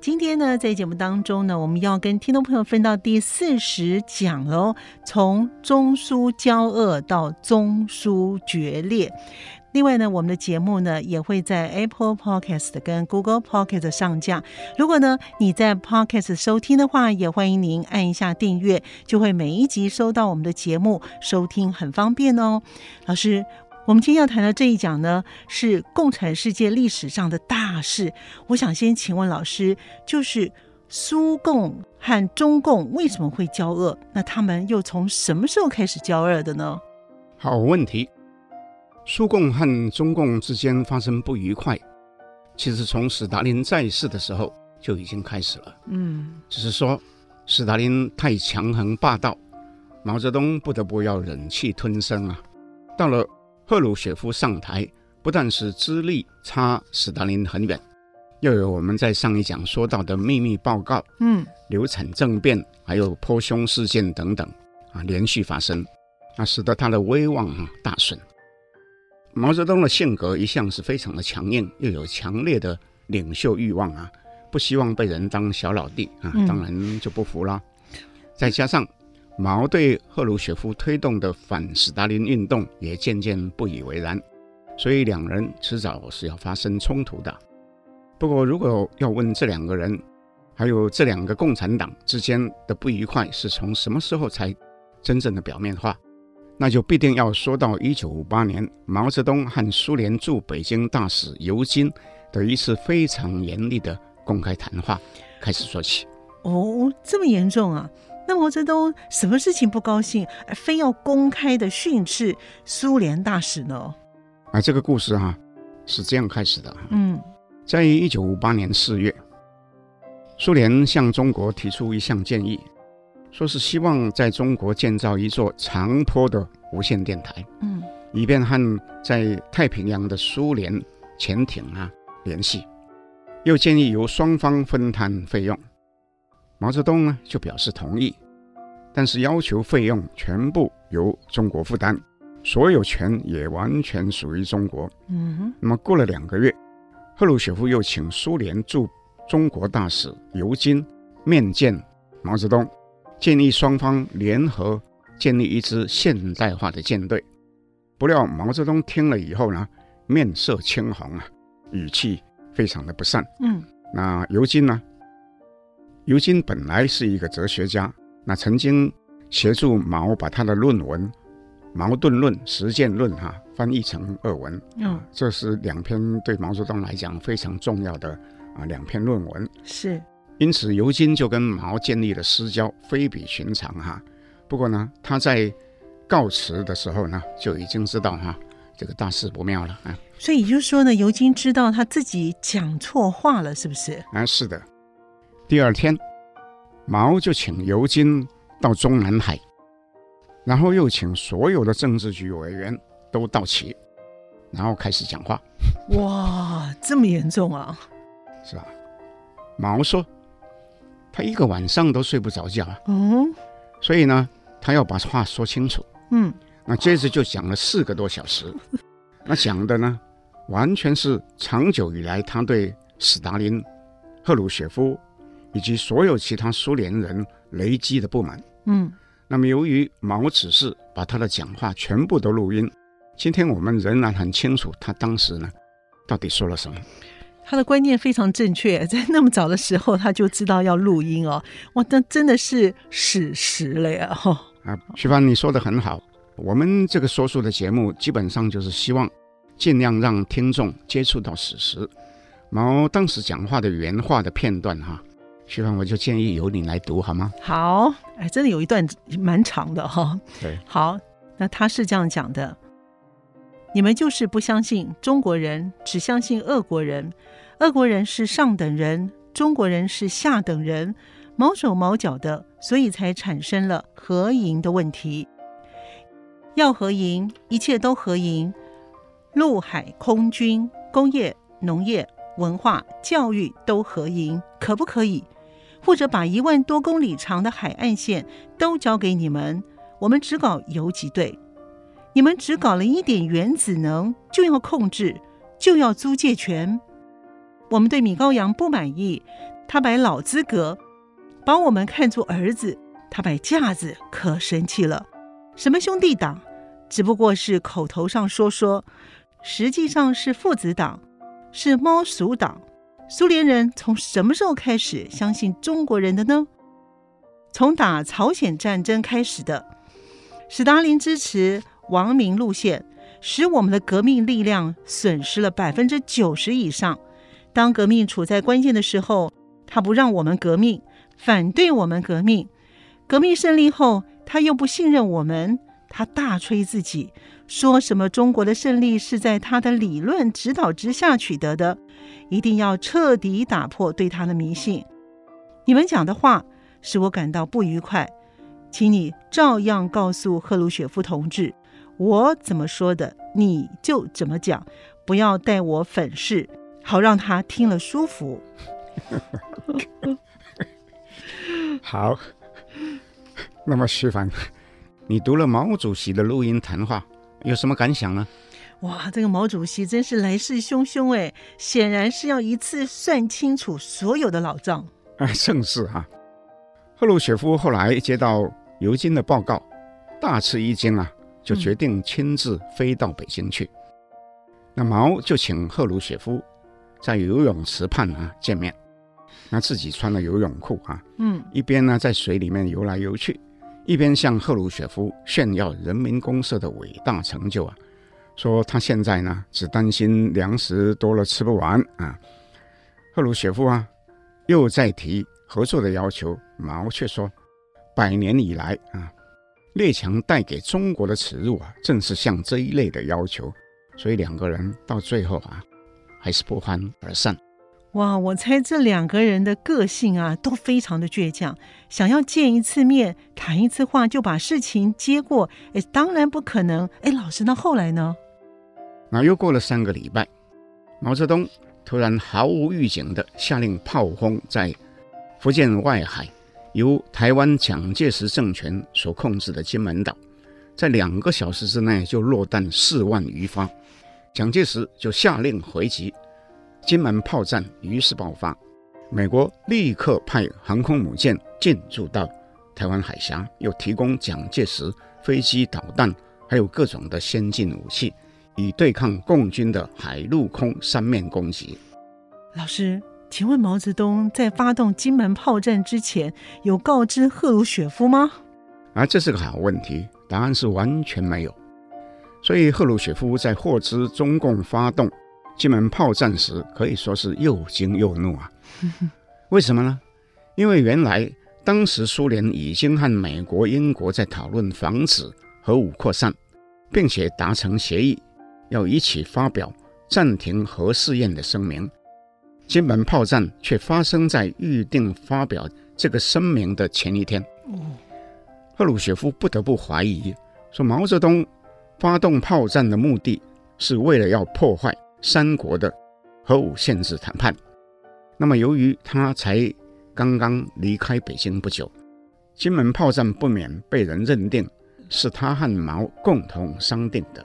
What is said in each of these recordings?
今天呢，在节目当中呢，我们要跟听众朋友分到第四十讲喽，从中苏交恶到中苏决裂。另外呢，我们的节目呢也会在 Apple Podcast 跟 Google Podcast 上架。如果呢你在 Podcast 收听的话，也欢迎您按一下订阅，就会每一集收到我们的节目，收听很方便哦。老师。我们今天要谈的这一讲呢，是共产世界历史上的大事。我想先请问老师，就是苏共和中共为什么会交恶？那他们又从什么时候开始交恶的呢？好问题。苏共和中共之间发生不愉快，其实从史达林在世的时候就已经开始了。嗯，只是说史达林太强横霸道，毛泽东不得不要忍气吞声啊。到了。赫鲁雪夫上台，不但是资历差斯大林很远，又有我们在上一讲说到的秘密报告，嗯，流产政变，还有剖胸事件等等啊，连续发生，那使得他的威望啊大损。毛泽东的性格一向是非常的强硬，又有强烈的领袖欲望啊，不希望被人当小老弟啊，当然就不服啦。嗯、再加上。毛对赫鲁雪夫推动的反斯大林运动也渐渐不以为然，所以两人迟早是要发生冲突的。不过，如果要问这两个人，还有这两个共产党之间的不愉快是从什么时候才真正的表面化，那就必定要说到一九五八年毛泽东和苏联驻北京大使尤金的一次非常严厉的公开谈话开始说起。哦，这么严重啊！那毛泽东什么事情不高兴，而非要公开的训斥苏联大使呢？啊，这个故事哈、啊、是这样开始的。嗯，在一九五八年四月，苏联向中国提出一项建议，说是希望在中国建造一座长坡的无线电台，嗯，以便和在太平洋的苏联潜艇啊联系，又建议由双方分摊费用。毛泽东呢就表示同意，但是要求费用全部由中国负担，所有权也完全属于中国。嗯哼。那么过了两个月，赫鲁雪夫又请苏联驻中国大使尤金面见毛泽东，建议双方联合建立一支现代化的舰队。不料毛泽东听了以后呢，面色青红啊，语气非常的不善。嗯。那尤金呢？尤金本来是一个哲学家，那曾经协助毛把他的论文《矛盾论》《实践论》哈翻译成俄文，嗯，这是两篇对毛泽东来讲非常重要的啊两篇论文。是，因此尤金就跟毛建立了私交，非比寻常哈。不过呢，他在告辞的时候呢，就已经知道哈这个大事不妙了啊。所以也就是说呢，尤金知道他自己讲错话了，是不是？啊，是的。第二天，毛就请尤金到中南海，然后又请所有的政治局委员都到齐，然后开始讲话。哇，这么严重啊？是吧？毛说，他一个晚上都睡不着觉。嗯，所以呢，他要把话说清楚。嗯，那接着就讲了四个多小时。那讲的呢，完全是长久以来他对史达林、赫鲁雪夫。以及所有其他苏联人累积的不满，嗯，那么由于毛指示把他的讲话全部都录音，今天我们仍然很清楚他当时呢到底说了什么。他的观念非常正确，在那么早的时候他就知道要录音哦，哇，那真的是史实了呀！哈啊，徐帆，你说的很好。我们这个说书的节目，基本上就是希望尽量让听众接触到史实。毛当时讲话的原话的片段，哈，徐帆，我就建议由你来读好吗？好，哎，真的有一段蛮长的哈。对，好，那他是这样讲的。你们就是不相信中国人，只相信俄国人。俄国人是上等人，中国人是下等人，毛手毛脚的，所以才产生了合营的问题。要合营，一切都合营，陆海空军、工业、农业、文化、教育都合营，可不可以？或者把一万多公里长的海岸线都交给你们，我们只搞游击队。你们只搞了一点原子能，就要控制，就要租借权。我们对米高扬不满意，他摆老资格，把我们看作儿子，他摆架子，可生气了。什么兄弟党，只不过是口头上说说，实际上是父子党，是猫鼠党。苏联人从什么时候开始相信中国人的呢？从打朝鲜战争开始的，史达林支持。亡命路线使我们的革命力量损失了百分之九十以上。当革命处在关键的时候，他不让我们革命，反对我们革命。革命胜利后，他又不信任我们，他大吹自己，说什么中国的胜利是在他的理论指导之下取得的，一定要彻底打破对他的迷信。你们讲的话使我感到不愉快，请你照样告诉赫鲁雪夫同志。我怎么说的，你就怎么讲，不要带我粉饰，好让他听了舒服。好，那么徐凡，你读了毛主席的录音谈话，有什么感想呢？哇，这个毛主席真是来势汹汹哎，显然是要一次算清楚所有的老账。哎，正是啊。赫鲁雪夫后来接到尤金的报告，大吃一惊啊。就决定亲自飞到北京去。那毛就请赫鲁雪夫在游泳池畔啊见面，那自己穿了游泳裤啊，嗯，一边呢在水里面游来游去，一边向赫鲁雪夫炫耀人民公社的伟大成就啊，说他现在呢只担心粮食多了吃不完啊。赫鲁雪夫啊又在提合作的要求，毛却说百年以来啊。列强带给中国的耻辱啊，正是像这一类的要求，所以两个人到最后啊，还是不欢而散。哇，我猜这两个人的个性啊，都非常的倔强，想要见一次面、谈一次话就把事情接过，哎，当然不可能。哎，老师，那后来呢？那又过了三个礼拜，毛泽东突然毫无预警地下令炮轰在福建外海。由台湾蒋介石政权所控制的金门岛，在两个小时之内就落弹四万余发，蒋介石就下令回击，金门炮战于是爆发。美国立刻派航空母舰进驻到台湾海峡，又提供蒋介石飞机、导弹，还有各种的先进武器，以对抗共军的海陆空三面攻击。老师。请问毛泽东在发动金门炮战之前，有告知赫鲁雪夫吗？啊，这是个好问题，答案是完全没有。所以赫鲁雪夫在获知中共发动金门炮战时，可以说是又惊又怒啊。为什么呢？因为原来当时苏联已经和美国、英国在讨论防止核武扩散，并且达成协议，要一起发表暂停核试验的声明。金门炮战却发生在预定发表这个声明的前一天。赫鲁雪夫不得不怀疑，说毛泽东发动炮战的目的是为了要破坏三国的核武限制谈判。那么，由于他才刚刚离开北京不久，金门炮战不免被人认定是他和毛共同商定的。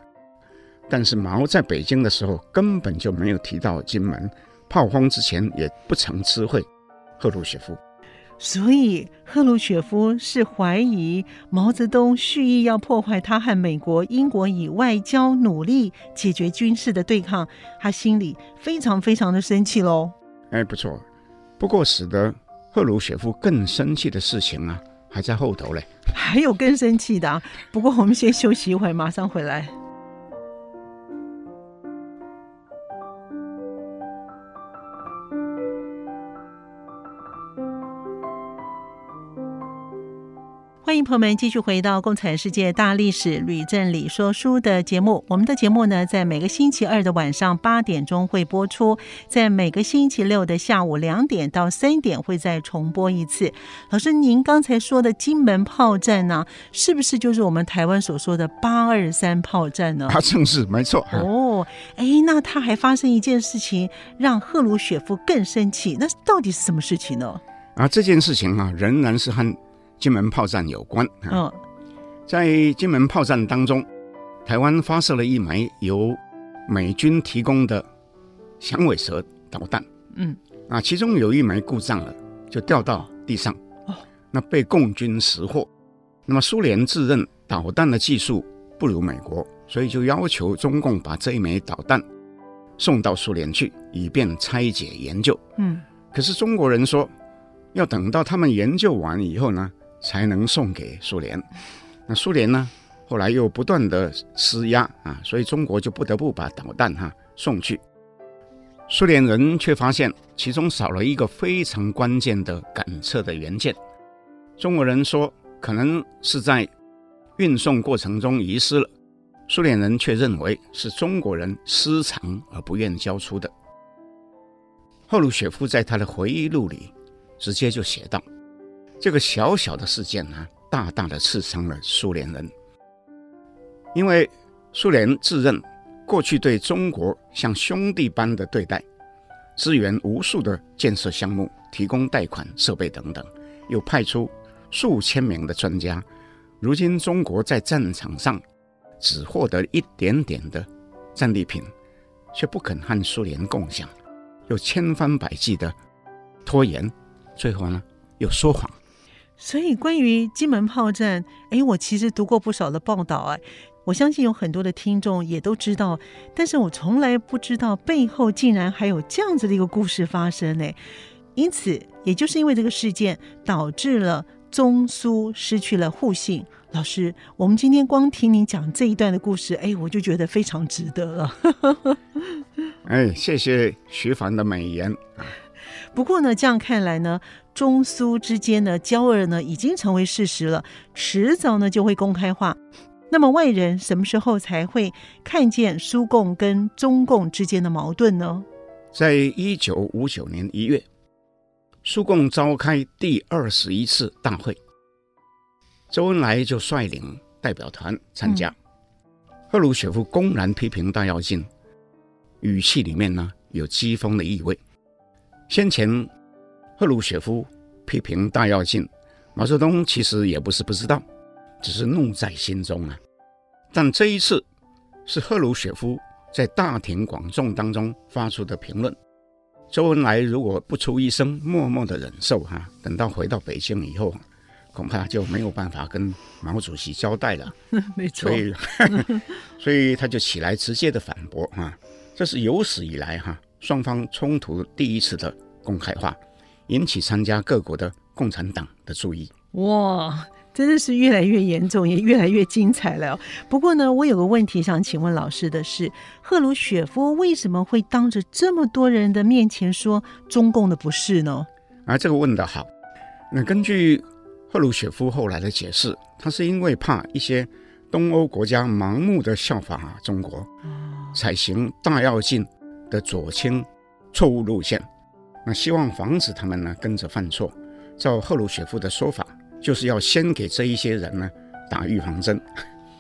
但是，毛在北京的时候根本就没有提到金门。炮轰之前也不曾知会赫鲁雪夫，所以赫鲁雪夫是怀疑毛泽东蓄意要破坏他和美国、英国以外交努力解决军事的对抗，他心里非常非常的生气喽。哎，不错。不过使得赫鲁雪夫更生气的事情啊，还在后头嘞。还有更生气的啊。不过我们先休息一会儿，马上回来。欢迎朋友们继续回到《共产世界大历史吕振理说书》的节目。我们的节目呢，在每个星期二的晚上八点钟会播出，在每个星期六的下午两点到三点会再重播一次。老师，您刚才说的金门炮战呢，是不是就是我们台湾所说的八二三炮战呢？啊，正是，没错。哦，哎，那他还发生一件事情，让赫鲁雪夫更生气。那到底是什么事情呢？啊，这件事情啊，仍然是和。金门炮战有关。嗯，在金门炮战当中，台湾发射了一枚由美军提供的响尾蛇导弹。嗯，啊，其中有一枚故障了，就掉到地上。哦，那被共军识获。那么苏联自认导弹的技术不如美国，所以就要求中共把这一枚导弹送到苏联去，以便拆解研究。嗯，可是中国人说，要等到他们研究完以后呢，才能送给苏联，那苏联呢？后来又不断的施压啊，所以中国就不得不把导弹哈送去。苏联人却发现其中少了一个非常关键的感测的元件。中国人说可能是在运送过程中遗失了，苏联人却认为是中国人私藏而不愿交出的。赫鲁雪夫在他的回忆录里直接就写道。这个小小的事件呢，大大的刺伤了苏联人，因为苏联自认过去对中国像兄弟般的对待，支援无数的建设项目，提供贷款、设备等等，又派出数千名的专家。如今中国在战场上只获得一点点的战利品，却不肯和苏联共享，又千方百计的拖延，最后呢又说谎。所以，关于金门炮战，哎，我其实读过不少的报道啊。我相信有很多的听众也都知道，但是我从来不知道背后竟然还有这样子的一个故事发生呢。因此，也就是因为这个事件，导致了中苏失去了互信。老师，我们今天光听您讲这一段的故事，哎，我就觉得非常值得了。哎，谢谢徐凡的美言。不过呢，这样看来呢，中苏之间的交恶呢已经成为事实了，迟早呢就会公开化。那么外人什么时候才会看见苏共跟中共之间的矛盾呢？在一九五九年一月，苏共召开第二十一次大会，周恩来就率领代表团参加。嗯、赫鲁雪夫公然批评大跃进，语气里面呢有讥讽的意味。先前，赫鲁雪夫批评大跃进，毛泽东其实也不是不知道，只是怒在心中啊。但这一次是赫鲁雪夫在大庭广众当中发出的评论，周恩来如果不出一声，默默的忍受哈、啊，等到回到北京以后，恐怕就没有办法跟毛主席交代了。没错，所以 所以他就起来直接的反驳哈、啊，这是有史以来哈、啊。双方冲突第一次的公开化，引起参加各国的共产党的注意。哇，真的是越来越严重，也越来越精彩了。不过呢，我有个问题想请问老师的是，赫鲁雪夫为什么会当着这么多人的面前说中共的不是呢？啊，这个问得好。那根据赫鲁雪夫后来的解释，他是因为怕一些东欧国家盲目的效仿啊中国，采行大跃进。的左倾错误路线，那希望防止他们呢跟着犯错。照赫鲁雪夫的说法，就是要先给这一些人呢打预防针。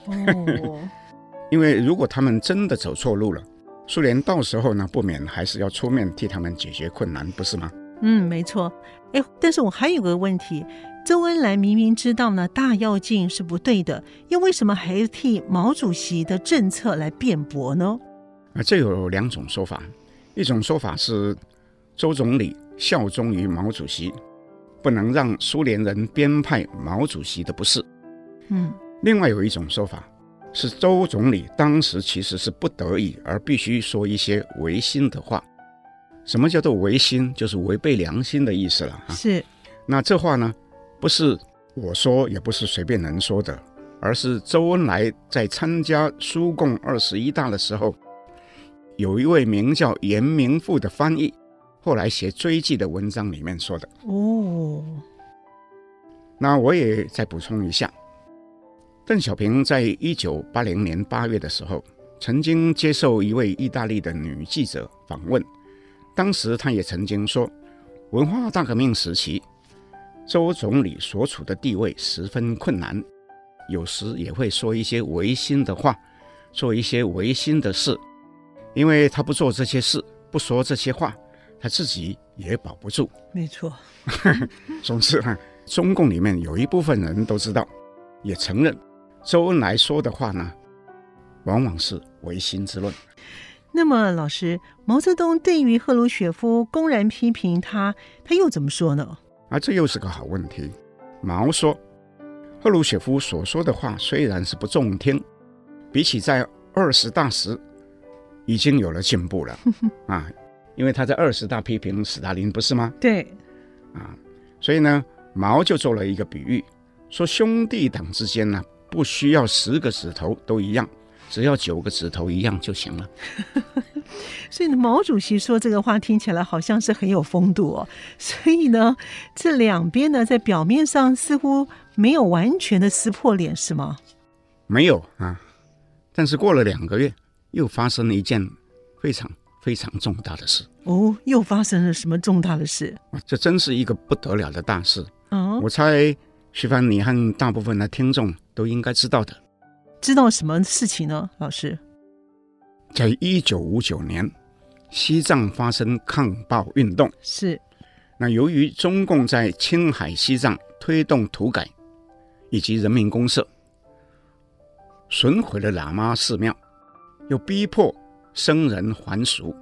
哦，因为如果他们真的走错路了，苏联到时候呢不免还是要出面替他们解决困难，不是吗？嗯，没错。哎，但是我还有个问题，周恩来明明知道呢大跃进是不对的，又为什么还替毛主席的政策来辩驳呢？啊，这有两种说法，一种说法是周总理效忠于毛主席，不能让苏联人编排毛主席的不是。嗯，另外有一种说法是，周总理当时其实是不得已而必须说一些违心的话。什么叫做违心？就是违背良心的意思了。是。那这话呢，不是我说，也不是随便能说的，而是周恩来在参加苏共二十一大的时候，有一位名叫严明富的翻译，后来写追记的文章里面说的。哦。那我也再补充一下，邓小平在一九八零年八月的时候，曾经接受一位意大利的女记者访问，当时她也曾经说，文化大革命时期。周总理所处的地位十分困难，有时也会说一些违心的话，做一些违心的事，因为他不做这些事，不说这些话，他自己也保不住。没错，总之啊，中共里面有一部分人都知道，也承认周恩来说的话呢，往往是唯心之论。那么，老师，毛泽东对于赫鲁雪夫公然批评他，他又怎么说呢？啊，这又是个好问题。毛说，赫鲁雪夫所说的话虽然是不中听，比起在二十大时已经有了进步了 啊，因为他在二十大批评斯大林，不是吗？对，啊，所以呢，毛就做了一个比喻，说兄弟党之间呢，不需要十个指头都一样。只要九个指头一样就行了。所以呢，毛主席说这个话听起来好像是很有风度哦。所以呢，这两边呢，在表面上似乎没有完全的撕破脸，是吗？没有啊。但是过了两个月，又发生了一件非常非常重大的事。哦，又发生了什么重大的事？这真是一个不得了的大事。哦，我猜徐帆，你和大部分的听众都应该知道的。知道什么事情呢？老师，在一九五九年，西藏发生抗暴运动。是，那由于中共在青海、西藏推动土改以及人民公社，损毁了喇嘛寺庙，又逼迫僧人还俗，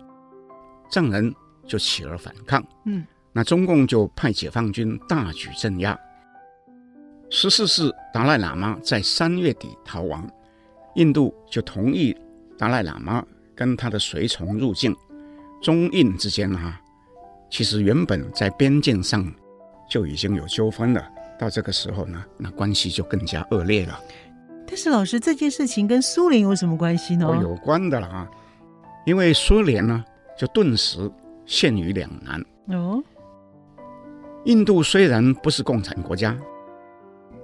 藏人就起而反抗。嗯，那中共就派解放军大举镇压。十四世达赖喇嘛在三月底逃亡，印度就同意达赖喇嘛跟他的随从入境。中印之间哈，其实原本在边境上就已经有纠纷了。到这个时候呢，那关系就更加恶劣了。但是老师，这件事情跟苏联有什么关系呢？哦，有关的了啊，因为苏联呢就顿时陷于两难。哦，印度虽然不是共产国家。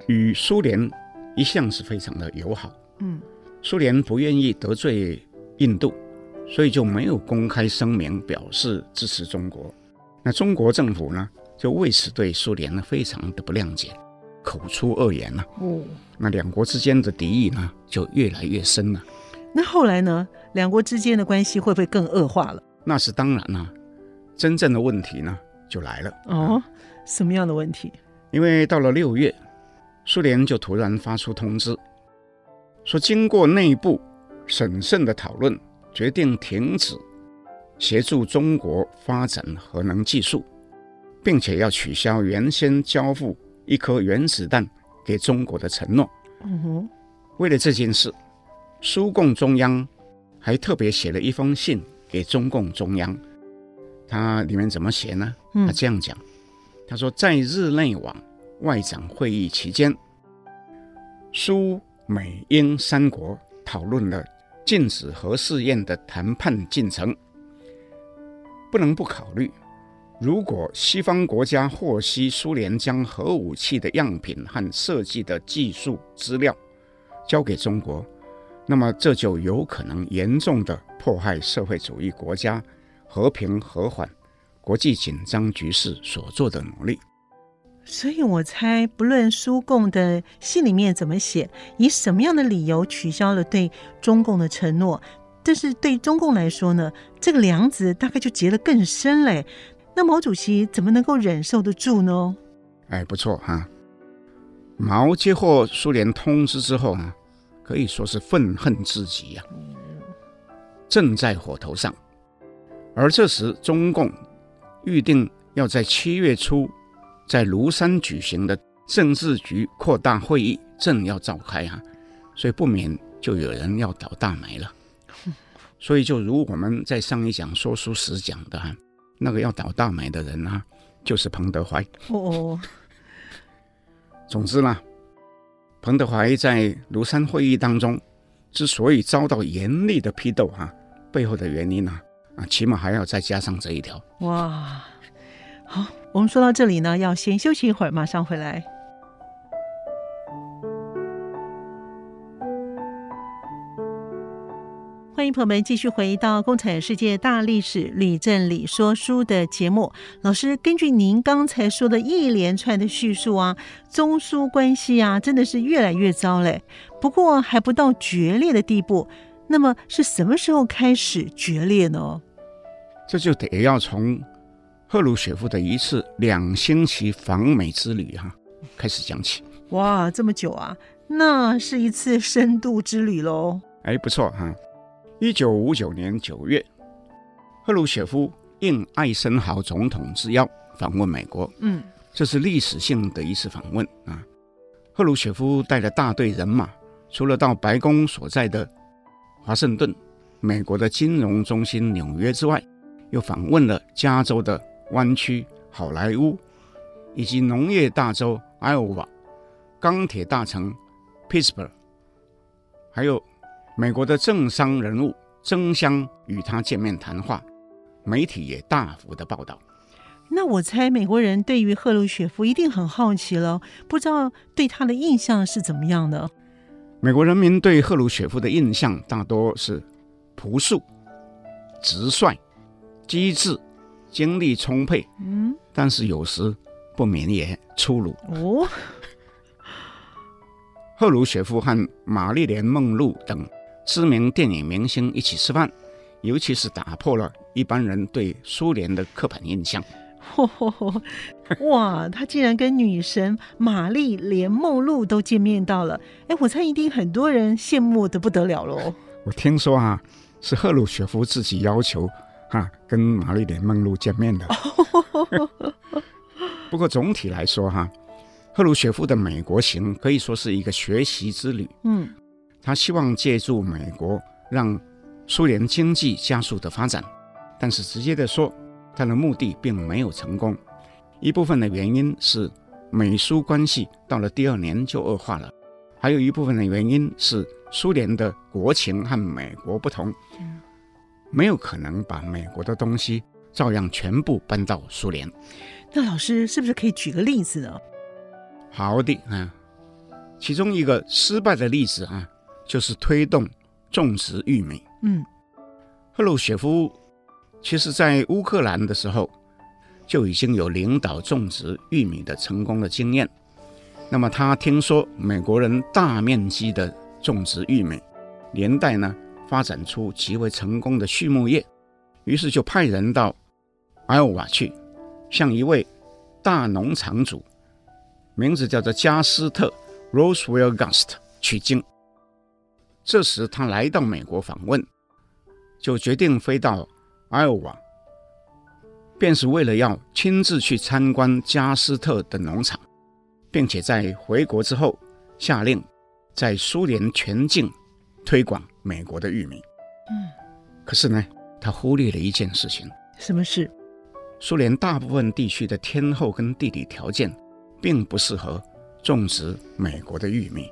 与苏联一向是非常的友好，嗯，苏联不愿意得罪印度，所以就没有公开声明表示支持中国。那中国政府呢，就为此对苏联呢非常的不谅解，口出恶言了。哦，那两国之间的敌意呢就越来越深了。那后来呢，两国之间的关系会不会更恶化了？那是当然了，真正的问题呢就来了。哦，什么样的问题？因为到了六月。苏联就突然发出通知，说经过内部审慎的讨论，决定停止协助中国发展核能技术，并且要取消原先交付一颗原子弹给中国的承诺。嗯哼，为了这件事，苏共中央还特别写了一封信给中共中央。他里面怎么写呢？他这样讲，他说在日内瓦。外长会议期间，苏美英三国讨论了禁止核试验的谈判进程。不能不考虑，如果西方国家获悉苏联将核武器的样品和设计的技术资料交给中国，那么这就有可能严重的迫害社会主义国家和平和缓国际紧张局势所做的努力。所以我猜，不论苏共的信里面怎么写，以什么样的理由取消了对中共的承诺，但是对中共来说呢，这个梁子大概就结得更深嘞。那毛主席怎么能够忍受得住呢？哎，不错哈。毛接获苏联通知之后呢，可以说是愤恨至极呀，正在火头上。而这时，中共预定要在七月初。在庐山举行的政治局扩大会议正要召开啊，所以不免就有人要倒大霉了。所以就如我们在上一讲说书时讲的，那个要倒大霉的人啊，就是彭德怀。哦。总之呢，彭德怀在庐山会议当中之所以遭到严厉的批斗哈，背后的原因呢，啊，起码还要再加上这一条。哇，好，我们说到这里呢，要先休息一会儿，马上回来。欢迎朋友们继续回到《共产世界大历史吕正理说书》的节目。老师，根据您刚才说的一连串的叙述啊，中苏关系啊，真的是越来越糟嘞。不过还不到决裂的地步。那么是什么时候开始决裂呢？这就得要从赫鲁雪夫的一次两星期访美之旅哈、啊、开始讲起。哇，这么久啊？那是一次深度之旅喽。哎，不错哈、啊。一九五九年九月，赫鲁雪夫应艾森豪总统之邀访问美国。嗯，这是历史性的一次访问啊。赫鲁雪夫带着大队人马，除了到白宫所在的华盛顿、美国的金融中心纽约之外，又访问了加州的湾区好莱坞，以及农业大州爱奥瓦、钢铁大城 Pittsburgh，还有。美国的政商人物争相与他见面谈话，媒体也大幅的报道。那我猜美国人对于赫鲁雪夫一定很好奇了，不知道对他的印象是怎么样的？美国人民对赫鲁雪夫的印象大多是朴素、直率、机智、精力充沛，嗯，但是有时不免也粗鲁。哦，赫鲁雪夫和玛丽莲·梦露等。知名电影明星一起吃饭，尤其是打破了一般人对苏联的刻板印象。哇，他竟然跟女神玛丽莲梦露都见面到了！哎，我猜一定很多人羡慕得不得了喽。我听说啊，是赫鲁雪夫自己要求哈、啊、跟玛丽莲梦露见面的。不过总体来说哈，赫鲁雪夫的美国行可以说是一个学习之旅。嗯。他希望借助美国让苏联经济加速的发展，但是直接的说，他的目的并没有成功。一部分的原因是美苏关系到了第二年就恶化了，还有一部分的原因是苏联的国情和美国不同，没有可能把美国的东西照样全部搬到苏联。那老师是不是可以举个例子呢？好的啊，其中一个失败的例子啊。就是推动种植玉米。嗯，赫鲁雪夫其实在乌克兰的时候就已经有领导种植玉米的成功的经验。那么他听说美国人大面积的种植玉米，连带呢发展出极为成功的畜牧业，于是就派人到爱奥瓦去，向一位大农场主，名字叫做加斯特 （Roswell Gast） 取经。这时他来到美国访问，就决定飞到爱奥瓦，便是为了要亲自去参观加斯特的农场，并且在回国之后下令在苏联全境推广美国的玉米。嗯，可是呢，他忽略了一件事情。什么事？苏联大部分地区的天候跟地理条件并不适合种植美国的玉米。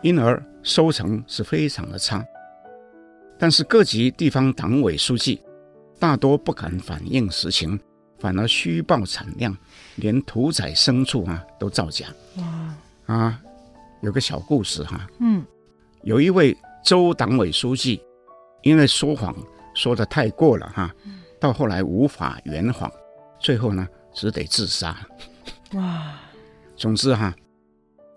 因而收成是非常的差，但是各级地方党委书记大多不敢反映实情，反而虚报产量，连屠宰牲畜啊都造假。哇啊，有个小故事哈，嗯，有一位州党委书记因为说谎说的太过了哈，到后来无法圆谎，最后呢只得自杀。哇，总之哈，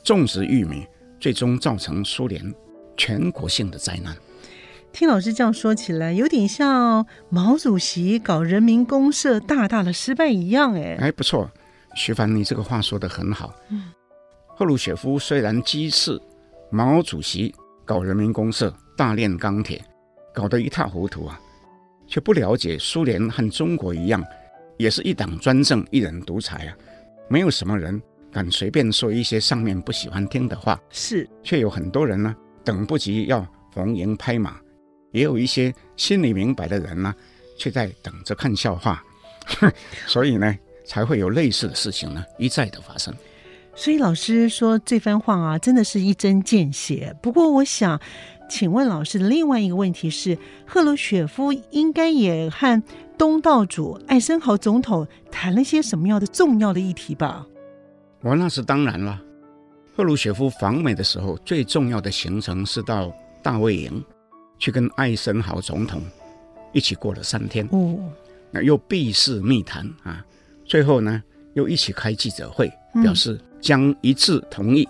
种植玉米。最终造成苏联全国性的灾难。听老师这样说起来，有点像毛主席搞人民公社大大的失败一样，哎，哎，不错，徐凡，你这个话说的很好。嗯，赫鲁雪夫虽然讥刺毛主席搞人民公社、大炼钢铁，搞得一塌糊涂啊，却不了解苏联和中国一样，也是一党专政、一人独裁啊。没有什么人敢随便说一些上面不喜欢听的话，是，却有很多人呢，等不及要逢迎拍马，也有一些心里明白的人呢，却在等着看笑话，所以呢，才会有类似的事情呢一再的发生。所以老师说这番话啊，真的是一针见血。不过我想。请问老师的另外一个问题是，赫鲁雪夫应该也和东道主艾森豪总统谈了些什么样的重要的议题吧？哦，那是当然了。赫鲁雪夫访美的时候，最重要的行程是到大卫营去跟艾森豪总统一起过了三天。哦，那又避世密谈啊，最后呢又一起开记者会，表示将一致同意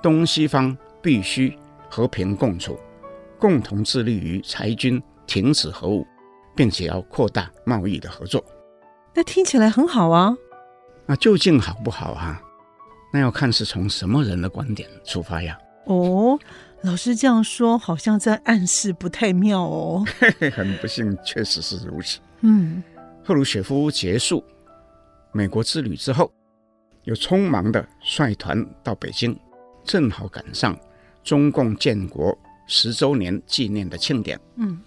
东西方必须。和平共处，共同致力于裁军、停止核武，并且要扩大贸易的合作。那听起来很好啊。那究竟好不好啊？那要看是从什么人的观点出发呀。哦，老师这样说，好像在暗示不太妙哦。很不幸，确实是如此。嗯，赫鲁雪夫结束美国之旅之后，又匆忙地率团到北京，正好赶上。中共建国十周年纪念的庆典，嗯，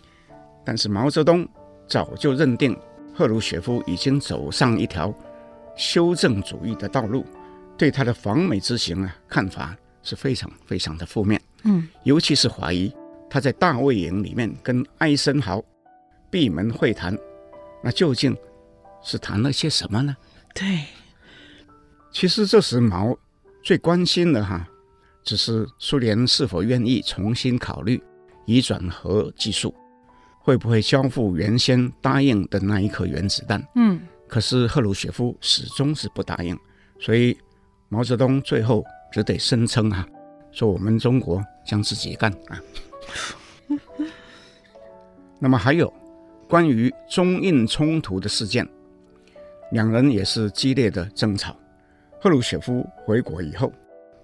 但是毛泽东早就认定赫鲁雪夫已经走上一条修正主义的道路，对他的访美之行啊，看法是非常非常的负面，嗯，尤其是怀疑他在大卫营里面跟艾森豪闭门会谈，那究竟是谈了些什么呢？对，其实这时毛最关心的哈。只是苏联是否愿意重新考虑移转核技术，会不会交付原先答应的那一颗原子弹？嗯，可是赫鲁雪夫始终是不答应，所以毛泽东最后只得声称啊，说我们中国将自己干啊。那么还有关于中印冲突的事件，两人也是激烈的争吵。赫鲁雪夫回国以后。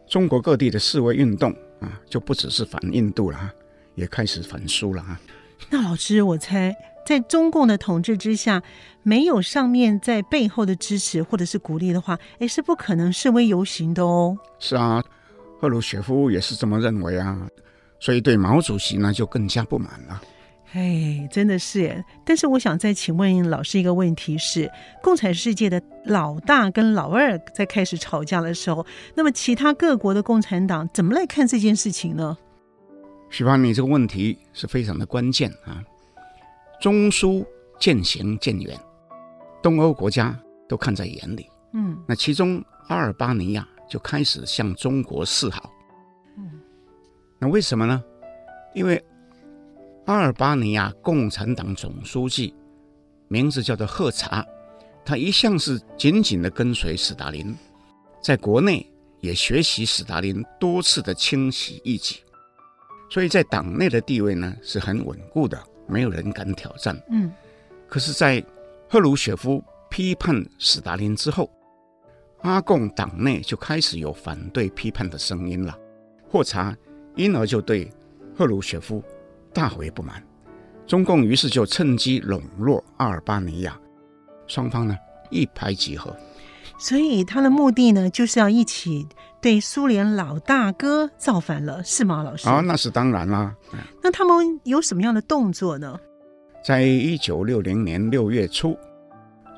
中国各地的示威运动啊，就不只是反印度了哈，也开始反苏了哈。那老师，我猜在中共的统治之下，没有上面在背后的支持或者是鼓励的话，哎，是不可能示威游行的哦。是啊，赫鲁雪夫也是这么认为啊，所以对毛主席呢就更加不满了。哎，真的是耶！但是我想再请问老师一个问题是：共产世界的老大跟老二在开始吵架的时候，那么其他各国的共产党怎么来看这件事情呢？徐芳，你这个问题是非常的关键啊！中苏渐行渐远，东欧国家都看在眼里。嗯，那其中阿尔巴尼亚就开始向中国示好。嗯，那为什么呢？因为。阿尔巴尼亚共产党总书记名字叫做赫查，他一向是紧紧的跟随斯大林，在国内也学习斯大林多次的清洗异己，所以在党内的地位呢是很稳固的，没有人敢挑战。嗯，可是，在赫鲁雪夫批判斯大林之后，阿共党内就开始有反对批判的声音了，霍查因而就对赫鲁雪夫。大为不满，中共于是就趁机笼络阿尔巴尼亚，双方呢一拍即合。所以他的目的呢，就是要一起对苏联老大哥造反了，是吗，老师？啊，那是当然啦。那他们有什么样的动作呢？在一九六零年六月初，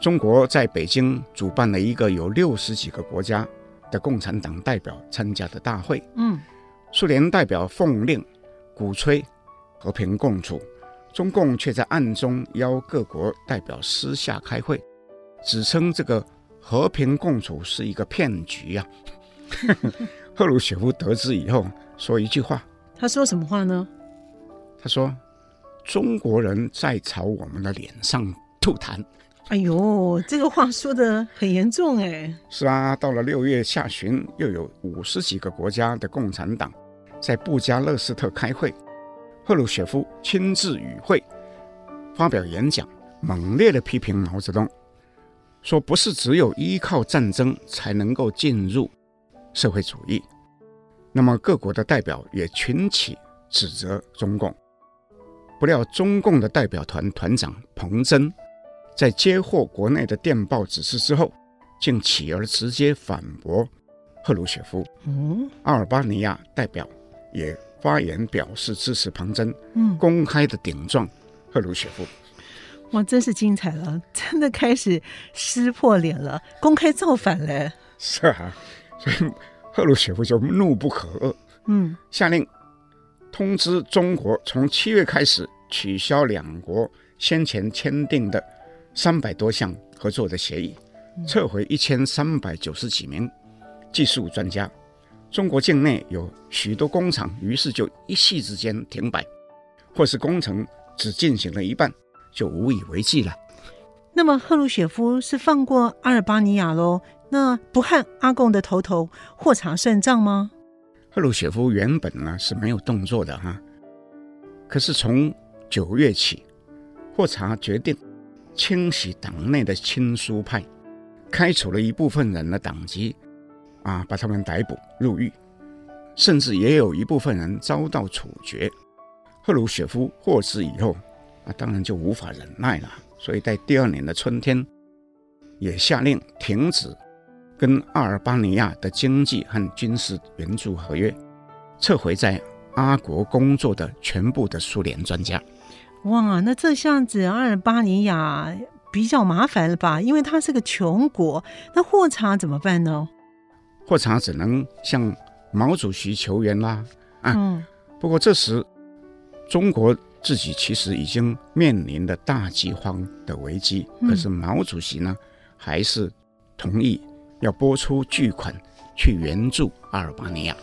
中国在北京主办了一个有六十几个国家的共产党代表参加的大会。嗯，苏联代表奉令鼓吹。和平共处，中共却在暗中邀各国代表私下开会，指称这个和平共处是一个骗局呀、啊。赫鲁雪夫得知以后说一句话，他说什么话呢？他说：“中国人在朝我们的脸上吐痰。”哎呦，这个话说的很严重哎。是啊，到了六月下旬，又有五十几个国家的共产党在布加勒斯特开会。赫鲁雪夫亲自与会，发表演讲，猛烈地批评毛泽东，说不是只有依靠战争才能够进入社会主义。那么各国的代表也群起指责中共。不料中共的代表团团长彭真，在接获国内的电报指示之后，竟起而直接反驳赫鲁雪夫。嗯，阿尔巴尼亚代表也发言表示支持彭真，嗯，公开的顶撞赫鲁雪夫。哇，真是精彩了！真的开始撕破脸了，公开造反嘞。是啊，所以赫鲁雪夫就怒不可遏，嗯，下令通知中国，从七月开始取消两国先前签订的三百多项合作的协议，撤回一千三百九十几名技术专家。中国境内有许多工厂，于是就一夕之间停摆，或是工程只进行了一半，就无以为继了。那么赫鲁雪夫是放过阿尔巴尼亚喽？那不和阿贡的头头霍查算账吗？赫鲁雪夫原本呢是没有动作的哈，可是从九月起，霍查决定清洗党内的亲苏派，开除了一部分人的党籍，啊，把他们逮捕入狱，甚至也有一部分人遭到处决。赫鲁雪夫获释以后，啊，当然就无法忍耐了，所以在第二年的春天，也下令停止。跟阿尔巴尼亚的经济和军事援助合约，撤回在阿国工作的全部的苏联专家。哇，那这下子阿尔巴尼亚比较麻烦了吧？因为它是个穷国，那霍查怎么办呢？霍查只能向毛主席求援啦。啊，嗯、不过这时中国自己其实已经面临了大饥荒的危机，嗯、可是毛主席呢，还是同意。要拨出巨款去援助阿尔巴尼亚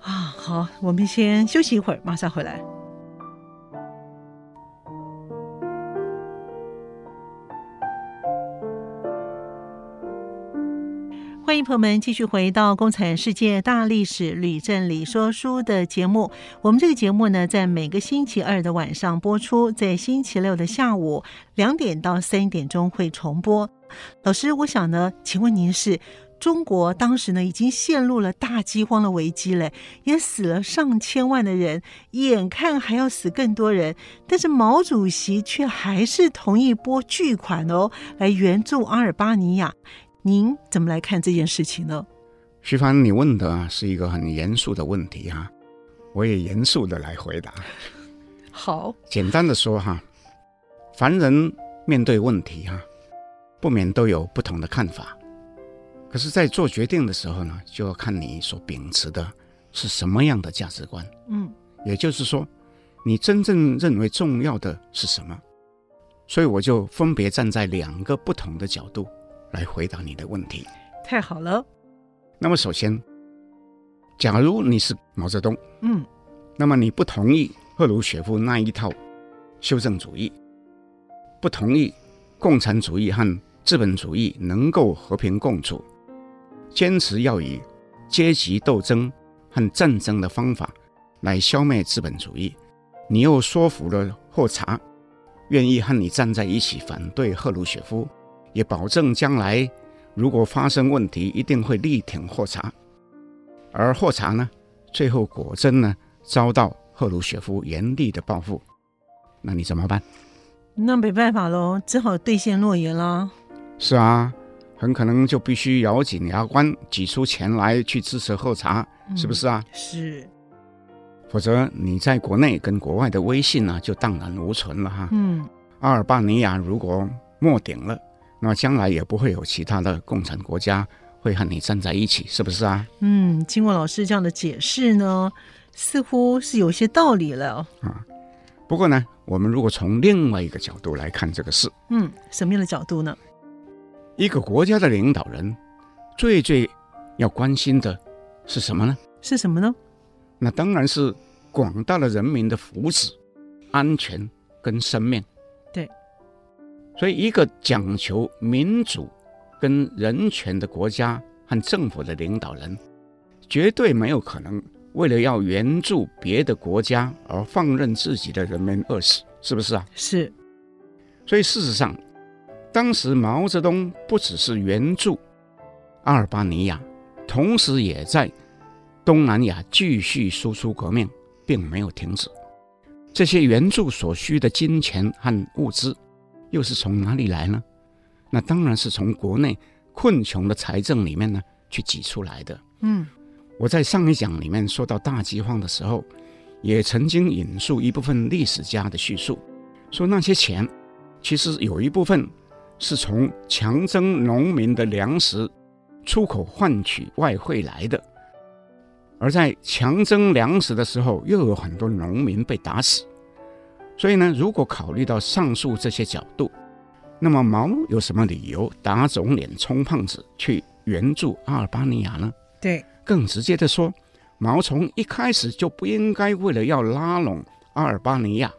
啊！好，我们先休息一会儿，马上回来。欢迎朋友们继续回到《共产世界大历史吕正理说书》的节目。我们这个节目呢，在每个星期二的晚上播出，在星期六的下午两点到三点钟会重播。老师，我想呢，请问您是中国当时呢已经陷入了大饥荒的危机了，也死了上千万的人，眼看还要死更多人，但是毛主席却还是同意拨巨款哦来援助阿尔巴尼亚。您怎么来看这件事情呢？徐帆，你问的是一个很严肃的问题哈，我也严肃的来回答。好，简单的说哈，凡人面对问题哈。不免都有不同的看法，可是，在做决定的时候呢，就要看你所秉持的是什么样的价值观。嗯，也就是说，你真正认为重要的是什么？所以，我就分别站在两个不同的角度来回答你的问题。太好了。那么，首先，假如你是毛泽东，嗯，那么你不同意赫鲁雪夫那一套修正主义，不同意共产主义和资本主义能够和平共处，坚持要以阶级斗争和战争的方法来消灭资本主义。你又说服了霍查，愿意和你站在一起反对赫鲁雪夫，也保证将来如果发生问题，一定会力挺霍查。而霍查呢，最后果真呢遭到赫鲁雪夫严厉的报复，那你怎么办？那没办法喽，只好兑现诺言啦。是啊，很可能就必须咬紧牙关挤出钱来去支持霍查，嗯、是不是啊？是，否则你在国内跟国外的威信呢、啊，就荡然无存了哈。嗯，阿尔巴尼亚如果没顶了，那将来也不会有其他的共产国家会和你站在一起，是不是啊？嗯，经过老师这样的解释呢，似乎是有些道理了。啊，不过呢，我们如果从另外一个角度来看这个事，嗯，什么样的角度呢？一个国家的领导人，最最要关心的是什么呢？是什么呢？那当然是广大的人民的福祉、安全跟生命。对。所以，一个讲求民主跟人权的国家和政府的领导人，绝对没有可能为了要援助别的国家而放任自己的人民饿死，是不是啊？是。所以，事实上。当时毛泽东不只是援助阿尔巴尼亚，同时也在东南亚继续输出革命，并没有停止。这些援助所需的金钱和物资，又是从哪里来呢？那当然是从国内困穷的财政里面呢去挤出来的。嗯，我在上一讲里面说到大饥荒的时候，也曾经引述一部分历史家的叙述，说那些钱其实有一部分是从强征农民的粮食出口换取外汇来的，而在强征粮食的时候，又有很多农民被打死。所以呢，如果考虑到上述这些角度，那么毛有什么理由打肿脸充胖子去援助阿尔巴尼亚呢？对，更直接的说，毛从一开始就不应该为了要拉拢阿尔巴尼亚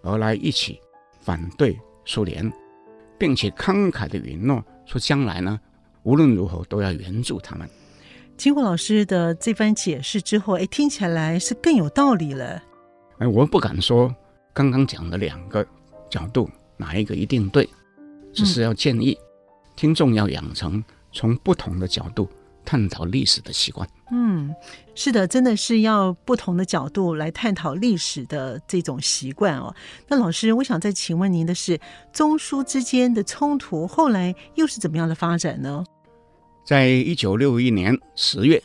而来一起反对苏联，并且慷慨的允诺说将来呢，无论如何都要援助他们。经过老师的这番解释之后，哎，听起来是更有道理了。哎，我不敢说。刚刚讲的两个角度，哪一个一定对？只是要建议听众要养成从不同的角度探讨历史的习惯。嗯，是的，真的是要不同的角度来探讨历史的这种习惯哦。那老师，我想再请问您的是，中苏之间的冲突后来又是怎么样的发展呢？在一九六一年十月，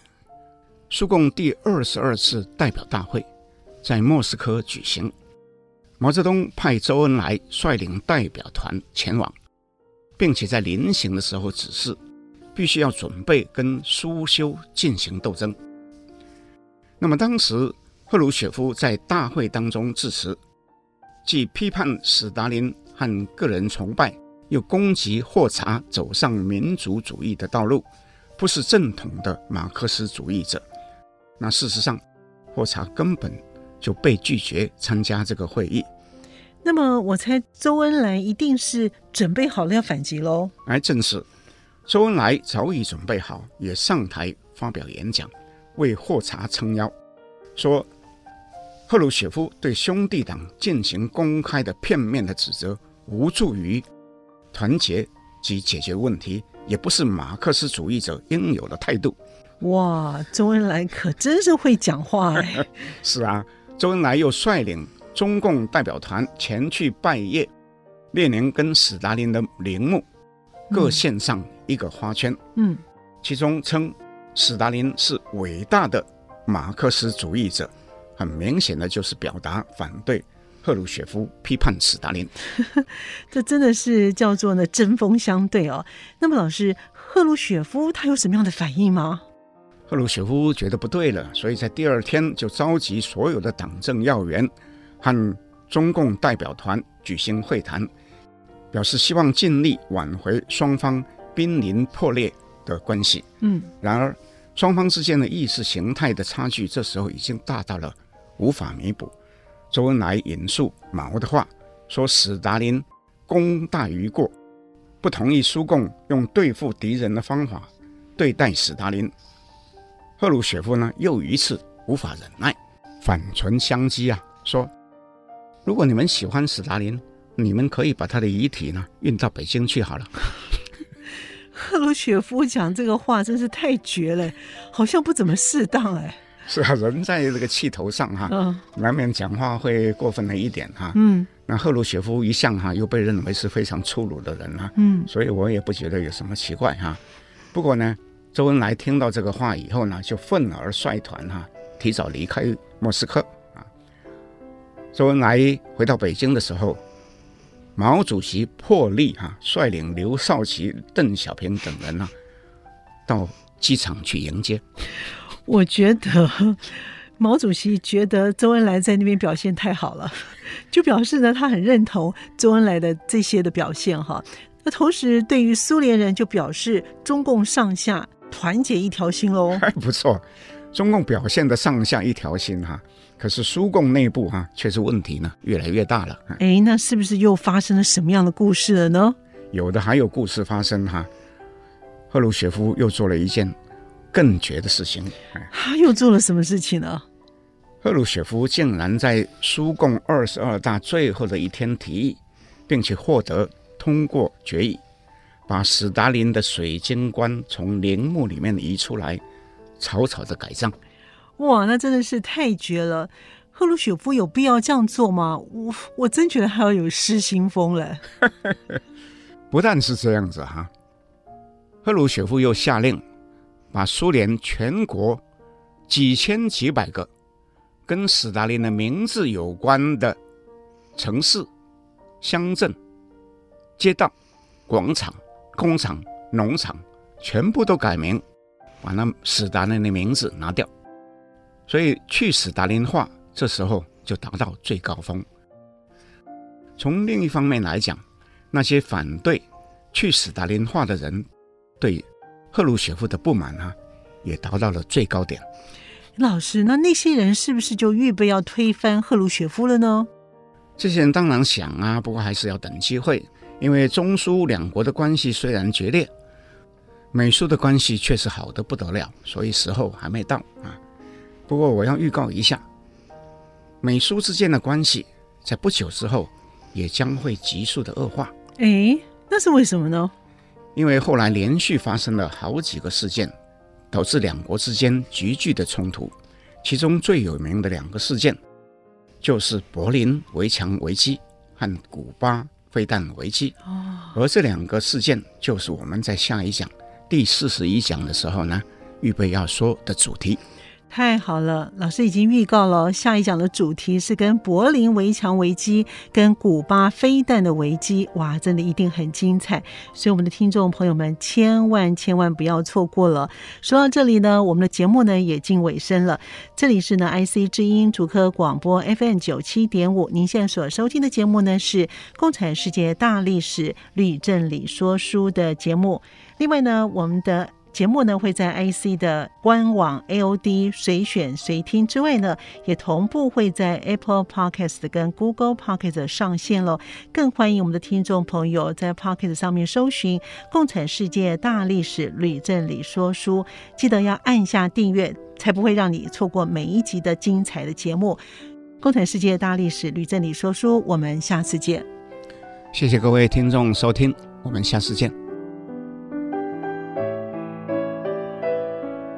苏共第二十二次代表大会在莫斯科举行。毛泽东派周恩来率领代表团前往，并且在临行的时候指示，必须要准备跟苏修进行斗争。那么当时赫鲁雪夫在大会当中致辞，既批判史达林和个人崇拜，又攻击霍查走上民族主义的道路，不是正统的马克思主义者。那事实上，霍查根本就被拒绝参加这个会议。那么我猜周恩来一定是准备好了要反击喽。哎，正是，周恩来早已准备好，也上台发表演讲，为霍查撑腰，说赫鲁雪夫对兄弟党进行公开的片面的指责，无助于团结及解决问题，也不是马克思主义者应有的态度。哇，周恩来可真是会讲话哎。是啊，周恩来又率领。中共代表团前去拜谒列宁跟斯大林的陵墓，各献上一个花圈。嗯，其中称斯大林是伟大的马克思主义者，很明显的就是表达反对赫鲁雪夫批判斯大林。这真的是叫做呢针锋相对哦。那么老师，赫鲁雪夫他有什么样的反应吗？赫鲁雪夫觉得不对了，所以在第二天就召集所有的党政要员。和中共代表团举行会谈，表示希望尽力挽回双方濒临破裂的关系。嗯，然而双方之间的意识形态的差距，这时候已经大到了无法弥补。周恩来引述毛的话说：“史达林功大于过，不同意苏共用对付敌人的方法对待史达林。”赫鲁雪夫呢，又一次无法忍耐，反唇相讥啊，说。如果你们喜欢史达林，你们可以把他的遗体呢运到北京去好了。赫鲁雪夫讲这个话真是太绝了，好像不怎么适当哎。是啊，人在这个气头上哈，嗯，难免讲话会过分了一点哈。嗯，那赫鲁雪夫一向哈又被认为是非常粗鲁的人哈，嗯，所以我也不觉得有什么奇怪哈。不过呢，周恩来听到这个话以后呢，就愤而率团哈，提早离开莫斯科啊。周恩来回到北京的时候，毛主席破例哈率领刘少奇、邓小平等人呢，到机场去迎接。我觉得毛主席觉得周恩来在那边表现太好了，就表示呢他很认同周恩来的这些的表现哈。那同时对于苏联人就表示中共上下团结一条心喽。还 不错，中共表现的上下一条心哈。可是苏共内部哈、啊，却是问题呢越来越大了。哎，那是不是又发生了什么样的故事了呢？有的还有故事发生哈。赫鲁雪夫又做了一件更绝的事情。他又做了什么事情呢？赫鲁雪夫竟然在苏共二十二大最后的一天提议，并且获得通过决议，把史达林的水晶棺从陵墓里面移出来，草草的改葬。哇，那真的是太绝了！赫鲁雪夫有必要这样做吗？我我真觉得他要有失心疯了。不但是这样子哈，赫鲁雪夫又下令，把苏联全国几千几百个跟斯大林的名字有关的城市、乡镇、街道、广场、工厂、农场，全部都改名，把那斯大林的名字拿掉。所以去斯大林化，这时候就达到最高峰。从另一方面来讲，那些反对去斯大林化的人。对赫鲁雪夫的不满啊，也达到了最高点。老师，那那些人是不是就预备要推翻赫鲁雪夫了呢？这些人当然想啊，不过还是要等机会。因为中苏两国的关系虽然决裂，美苏的关系却是好得不得了，所以时候还没到啊。不过我要预告一下，美苏之间的关系在不久之后也将会急速的恶化。哎，那是为什么呢？因为后来连续发生了好几个事件，导致两国之间急剧的冲突。其中最有名的两个事件，就是柏林围墙危机和古巴飞弹危机。而这两个事件，就是我们在下一讲第四十一讲的时候呢，预备要说的主题。太好了，老师已经预告了，下一讲的主题是跟柏林围墙危机、跟古巴飞弹的危机，哇，真的一定很精彩，所以我们的听众朋友们千万千万不要错过了。说到这里呢，我们的节目呢也近尾声了。这里是呢 IC 之音主科广播 FM 九七点五，您现在所收听的节目呢是《共产世界大历史吕正理说书》的节目。另外呢，我们的节目呢会在 IC 的官网 AOD 随选随听之外呢，也同步会在 Apple Podcast 跟 Google Podcast 上线喽。更欢迎我们的听众朋友在 Podcast 上面搜寻《共产世界大历史吕正理说书》，记得要按下订阅，才不会让你错过每一集的精彩的节目。《共产世界大历史吕正理说书》，我们下次见。谢谢各位听众收听，我们下次见。